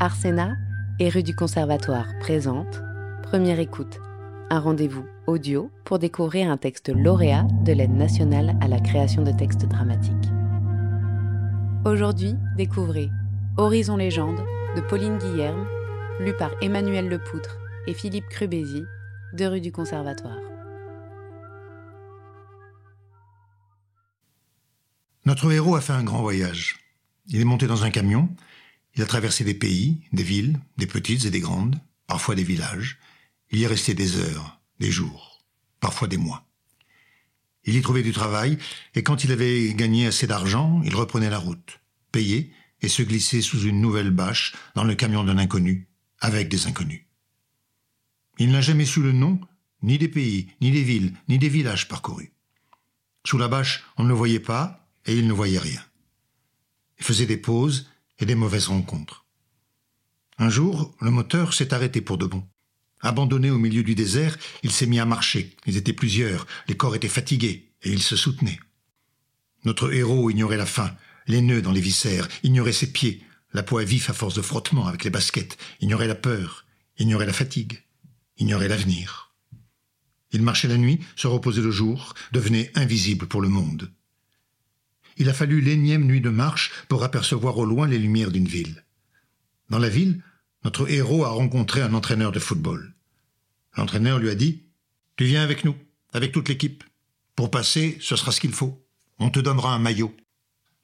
Arsena et rue du Conservatoire présente Première écoute, un rendez-vous audio pour découvrir un texte lauréat de l'aide nationale à la création de textes dramatiques. Aujourd'hui, découvrez Horizon Légende de Pauline Guillerme, lu par Emmanuel Lepoutre et Philippe Crubézy, de rue du Conservatoire. Notre héros a fait un grand voyage. Il est monté dans un camion, il a traversé des pays, des villes, des petites et des grandes, parfois des villages. Il y est resté des heures, des jours, parfois des mois. Il y trouvait du travail, et quand il avait gagné assez d'argent, il reprenait la route, payait, et se glissait sous une nouvelle bâche dans le camion d'un inconnu, avec des inconnus. Il n'a jamais su le nom, ni des pays, ni des villes, ni des villages parcourus. Sous la bâche, on ne le voyait pas, et il ne voyait rien. Il faisait des pauses et des mauvaises rencontres. Un jour, le moteur s'est arrêté pour de bon. Abandonné au milieu du désert, il s'est mis à marcher. Ils étaient plusieurs, les corps étaient fatigués, et ils se soutenaient. Notre héros ignorait la faim, les nœuds dans les viscères, ignorait ses pieds, la peau à vif à force de frottement avec les baskets, ignorait la peur, ignorait la fatigue, ignorait l'avenir. Il marchait la nuit, se reposait le jour, devenait invisible pour le monde il a fallu l'énième nuit de marche pour apercevoir au loin les lumières d'une ville. Dans la ville, notre héros a rencontré un entraîneur de football. L'entraîneur lui a dit Tu viens avec nous, avec toute l'équipe. Pour passer, ce sera ce qu'il faut. On te donnera un maillot.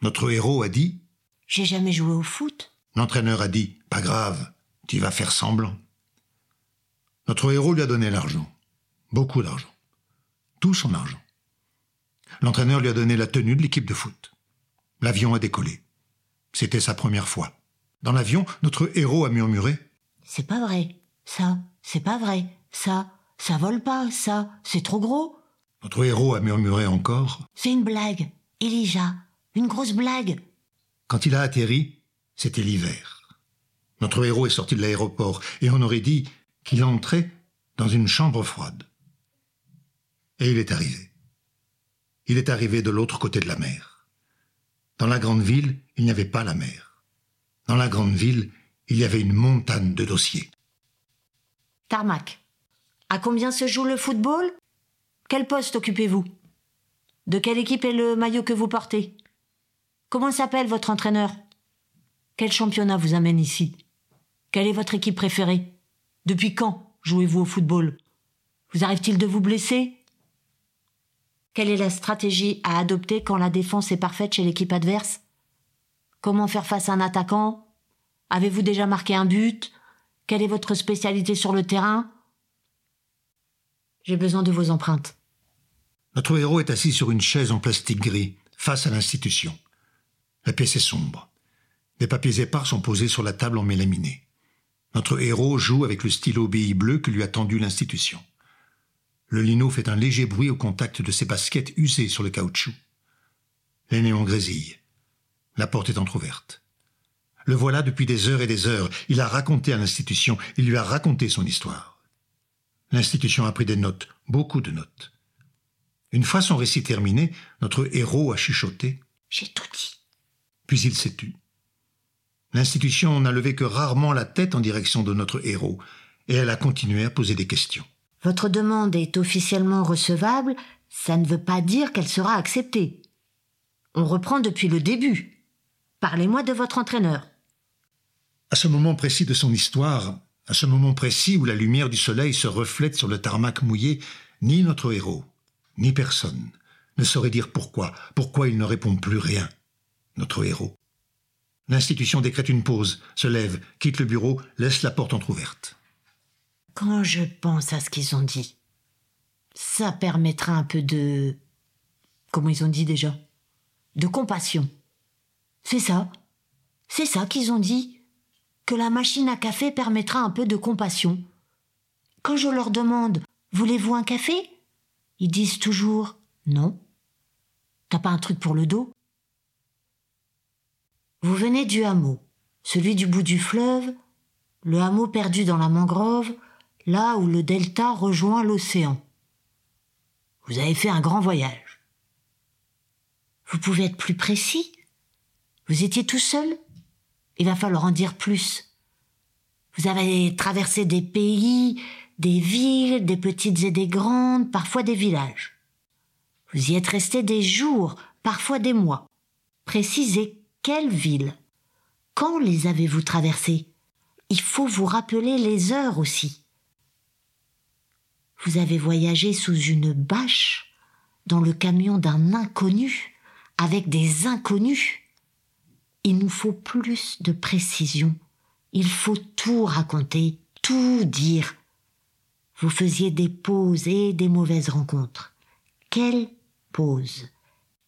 Notre héros a dit J'ai jamais joué au foot. L'entraîneur a dit Pas grave, tu vas faire semblant. Notre héros lui a donné l'argent. Beaucoup d'argent. Tout son argent. L'entraîneur lui a donné la tenue de l'équipe de foot. L'avion a décollé. C'était sa première fois. Dans l'avion, notre héros a murmuré C'est pas vrai. Ça, c'est pas vrai. Ça, ça vole pas. Ça, c'est trop gros. Notre héros a murmuré encore C'est une blague. Elijah, une grosse blague. Quand il a atterri, c'était l'hiver. Notre héros est sorti de l'aéroport et on aurait dit qu'il entrait dans une chambre froide. Et il est arrivé il est arrivé de l'autre côté de la mer. Dans la grande ville, il n'y avait pas la mer. Dans la grande ville, il y avait une montagne de dossiers. Tarmac. À combien se joue le football? Quel poste occupez-vous? De quelle équipe est le maillot que vous portez? Comment s'appelle votre entraîneur? Quel championnat vous amène ici? Quelle est votre équipe préférée? Depuis quand jouez-vous au football? Vous arrive-t-il de vous blesser? Quelle est la stratégie à adopter quand la défense est parfaite chez l'équipe adverse? Comment faire face à un attaquant? Avez-vous déjà marqué un but? Quelle est votre spécialité sur le terrain? J'ai besoin de vos empreintes. Notre héros est assis sur une chaise en plastique gris, face à l'institution. La pièce est sombre. Des papiers épars sont posés sur la table en mélaminé. Notre héros joue avec le stylo BI bleu que lui a tendu l'institution. Le lino fait un léger bruit au contact de ses baskets usées sur le caoutchouc. Les néons grésillent. La porte est entr'ouverte. Le voilà depuis des heures et des heures. Il a raconté à l'institution, il lui a raconté son histoire. L'institution a pris des notes, beaucoup de notes. Une fois son récit terminé, notre héros a chuchoté. J'ai tout dit. Puis il s'est tu. L'institution n'a levé que rarement la tête en direction de notre héros, et elle a continué à poser des questions. Votre demande est officiellement recevable, ça ne veut pas dire qu'elle sera acceptée. On reprend depuis le début. Parlez-moi de votre entraîneur. À ce moment précis de son histoire, à ce moment précis où la lumière du soleil se reflète sur le tarmac mouillé, ni notre héros, ni personne ne saurait dire pourquoi, pourquoi il ne répond plus rien, notre héros. L'institution décrète une pause, se lève, quitte le bureau, laisse la porte entr'ouverte. Quand je pense à ce qu'ils ont dit, ça permettra un peu de... Comment ils ont dit déjà De compassion. C'est ça. C'est ça qu'ils ont dit. Que la machine à café permettra un peu de compassion. Quand je leur demande Voulez-vous un café? Ils disent toujours Non. T'as pas un truc pour le dos? Vous venez du hameau, celui du bout du fleuve, le hameau perdu dans la mangrove, là où le delta rejoint l'océan. Vous avez fait un grand voyage. Vous pouvez être plus précis Vous étiez tout seul Il va falloir en dire plus. Vous avez traversé des pays, des villes, des petites et des grandes, parfois des villages. Vous y êtes resté des jours, parfois des mois. Précisez quelle ville. Quand les avez-vous traversées? Il faut vous rappeler les heures aussi. Vous avez voyagé sous une bâche dans le camion d'un inconnu, avec des inconnus. Il nous faut plus de précision. Il faut tout raconter, tout dire. Vous faisiez des pauses et des mauvaises rencontres. Quelle pause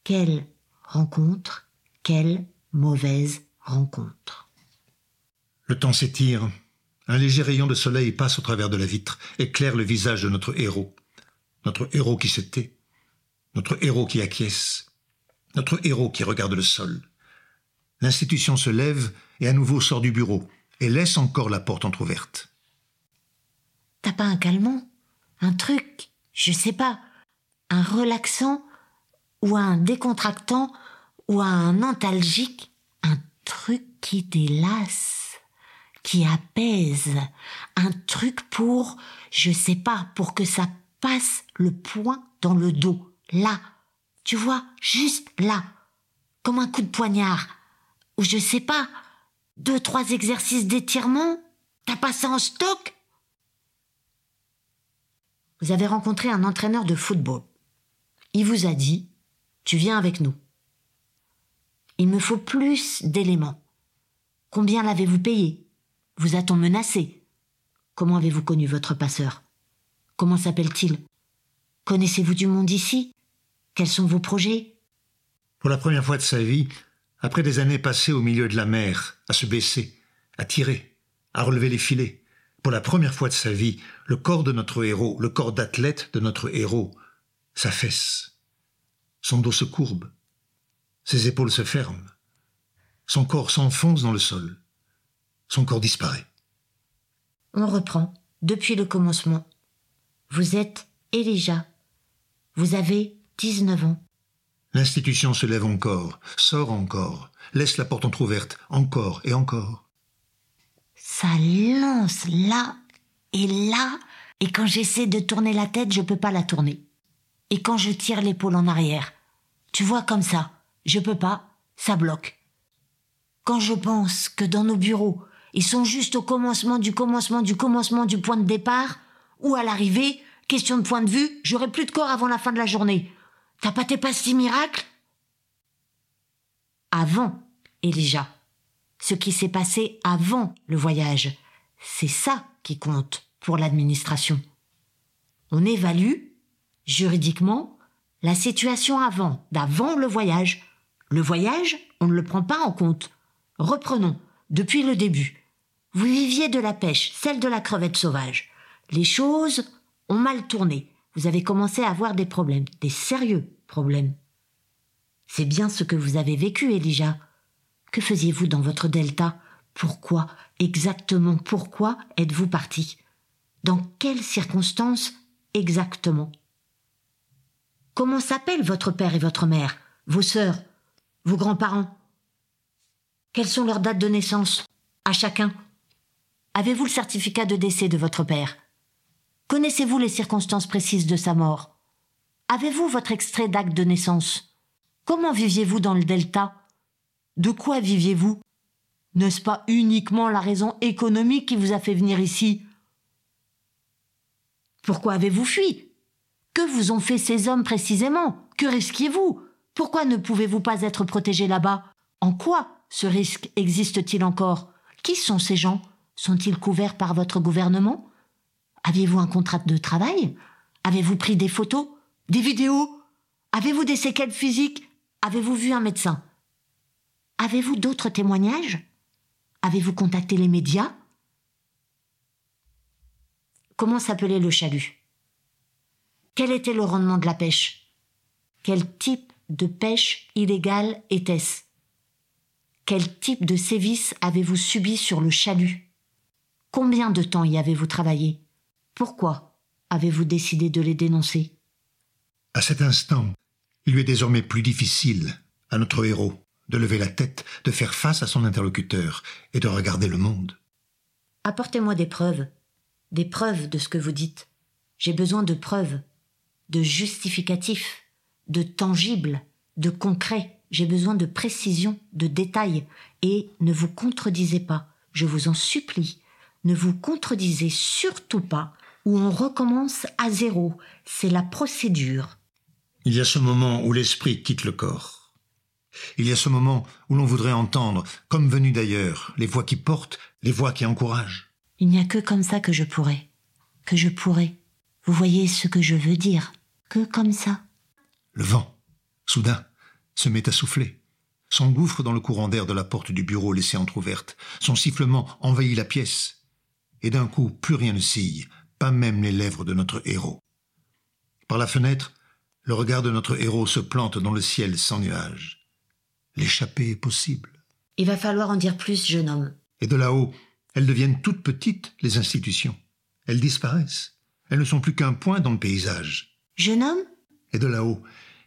Quelle rencontre Quelle mauvaise rencontre Le temps s'étire. Un léger rayon de soleil passe au travers de la vitre, éclaire le visage de notre héros. Notre héros qui se tait. Notre héros qui acquiesce. Notre héros qui regarde le sol. L'institution se lève et à nouveau sort du bureau et laisse encore la porte entr'ouverte. T'as pas un calmant? Un truc? Je sais pas. Un relaxant? Ou un décontractant? Ou un antalgique? Un truc qui délasse Qui apaise Un truc pour, je sais pas, pour que ça passe le poing dans le dos. Là. Tu vois, juste là. Comme un coup de poignard. Ou je sais pas, deux, trois exercices d'étirement T'as pas ça en stock? Vous avez rencontré un entraîneur de football. Il vous a dit Tu viens avec nous. Il me faut plus d'éléments. Combien l'avez-vous payé? Vous a-t-on menacé? Comment avez-vous connu votre passeur? Comment s'appelle-t-il? Connaissez-vous du monde ici? Quels sont vos projets? Pour la première fois de sa vie, après des années passées au milieu de la mer, à se baisser, à tirer, à relever les filets, pour la première fois de sa vie, le corps de notre héros, le corps d'athlète de notre héros, s'affaisse. Son dos se courbe. Ses épaules se ferment. Son corps s'enfonce dans le sol. Son corps disparaît. On reprend, depuis le commencement. Vous êtes Elijah. Vous avez 19 ans. L'institution se lève encore, sort encore, laisse la porte entr'ouverte, encore et encore. Ça lance là et là, et quand j'essaie de tourner la tête, je peux pas la tourner. Et quand je tire l'épaule en arrière, tu vois comme ça, je peux pas, ça bloque. Quand je pense que dans nos bureaux, ils sont juste au commencement du commencement du commencement du point de départ, ou à l'arrivée, question de point de vue, j'aurai plus de corps avant la fin de la journée. T'as pas tes pastilles miracles? Avant, Elijah. Ce qui s'est passé avant le voyage. C'est ça qui compte pour l'administration. On évalue, juridiquement, la situation avant, d'avant le voyage. Le voyage, on ne le prend pas en compte. Reprenons, depuis le début. Vous viviez de la pêche, celle de la crevette sauvage. Les choses ont mal tourné. Vous avez commencé à avoir des problèmes, des sérieux problèmes. C'est bien ce que vous avez vécu, Elijah. Que faisiez-vous dans votre delta? Pourquoi, exactement pourquoi êtes-vous parti? Dans quelles circonstances exactement? Comment s'appellent votre père et votre mère, vos sœurs, vos grands-parents? Quelles sont leurs dates de naissance? À chacun? Avez-vous le certificat de décès de votre père? Connaissez-vous les circonstances précises de sa mort? Avez-vous votre extrait d'acte de naissance? Comment viviez-vous dans le delta? De quoi viviez-vous? N'est-ce pas uniquement la raison économique qui vous a fait venir ici? Pourquoi avez-vous fui? Que vous ont fait ces hommes précisément? Que risquiez-vous? Pourquoi ne pouvez-vous pas être protégé là-bas? En quoi ce risque existe-t-il encore? Qui sont ces gens? Sont-ils couverts par votre gouvernement? Aviez-vous un contrat de travail? Avez-vous pris des photos? Des vidéos? Avez-vous des séquelles physiques? Avez-vous vu un médecin? Avez-vous d'autres témoignages? Avez-vous contacté les médias? Comment s'appelait le chalut? Quel était le rendement de la pêche? Quel type de pêche illégale était-ce? Quel type de sévices avez-vous subi sur le chalut? Combien de temps y avez-vous travaillé? Pourquoi avez-vous décidé de les dénoncer? À cet instant, il lui est désormais plus difficile, à notre héros, de lever la tête, de faire face à son interlocuteur et de regarder le monde. Apportez-moi des preuves. Des preuves de ce que vous dites. J'ai besoin de preuves, de justificatifs, de tangibles, de concrets. J'ai besoin de précision, de détails. Et ne vous contredisez pas, je vous en supplie. Ne vous contredisez surtout pas, ou on recommence à zéro. C'est la procédure. Il y a ce moment où l'esprit quitte le corps. Il y a ce moment où l'on voudrait entendre, comme venu d'ailleurs, les voix qui portent, les voix qui encouragent. Il n'y a que comme ça que je pourrais. Que je pourrais. Vous voyez ce que je veux dire. Que comme ça. Le vent, soudain, se met à souffler, s'engouffre dans le courant d'air de la porte du bureau laissée entr'ouverte. Son sifflement envahit la pièce. Et d'un coup, plus rien ne sille, pas même les lèvres de notre héros. Par la fenêtre, le regard de notre héros se plante dans le ciel sans nuages. L'échappée est possible. Il va falloir en dire plus, jeune homme. Et de là-haut, elles deviennent toutes petites, les institutions. Elles disparaissent. Elles ne sont plus qu'un point dans le paysage. Jeune homme? Et de là-haut,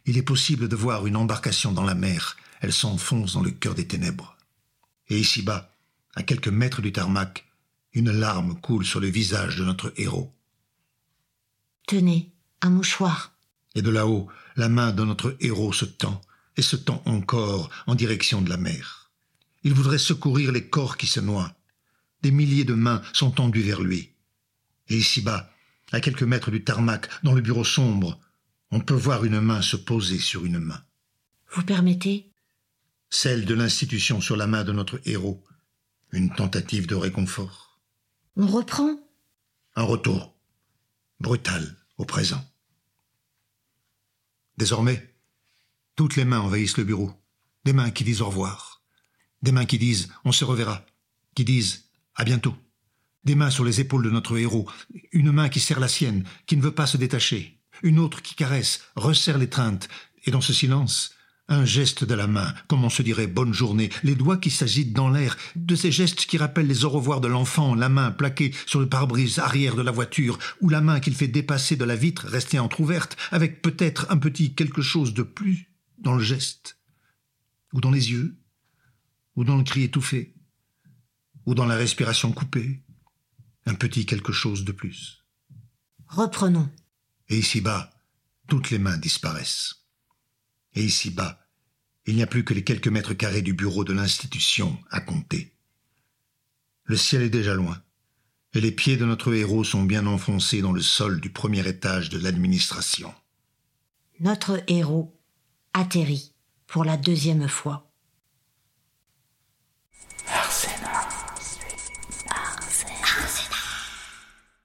il est possible de voir une embarcation dans la mer. Elle s'enfonce dans le cœur des ténèbres. Et ici-bas, à quelques mètres du tarmac, une larme coule sur le visage de notre héros. Tenez, un mouchoir. Et de là-haut, la main de notre héros se tend, et se tend encore en direction de la mer. Il voudrait secourir les corps qui se noient. Des milliers de mains sont tendues vers lui. Et ici-bas, à quelques mètres du tarmac, dans le bureau sombre, on peut voir une main se poser sur une main. Vous permettez? Celle de l'institution sur la main de notre héros. Une tentative de réconfort. On reprend Un retour. Brutal au présent. Désormais, toutes les mains envahissent le bureau. Des mains qui disent au revoir. Des mains qui disent on se reverra. Qui disent à bientôt. Des mains sur les épaules de notre héros. Une main qui serre la sienne, qui ne veut pas se détacher. Une autre qui caresse, resserre l'étreinte. Et dans ce silence, un geste de la main, comme on se dirait bonne journée, les doigts qui s'agitent dans l'air, de ces gestes qui rappellent les au revoir de l'enfant, la main plaquée sur le pare-brise arrière de la voiture, ou la main qu'il fait dépasser de la vitre restée entr'ouverte, avec peut-être un petit quelque chose de plus dans le geste, ou dans les yeux, ou dans le cri étouffé, ou dans la respiration coupée, un petit quelque chose de plus. Reprenons. Et ici-bas, toutes les mains disparaissent. Et ici-bas, il n'y a plus que les quelques mètres carrés du bureau de l'institution à compter. Le ciel est déjà loin, et les pieds de notre héros sont bien enfoncés dans le sol du premier étage de l'administration. Notre héros atterrit pour la deuxième fois.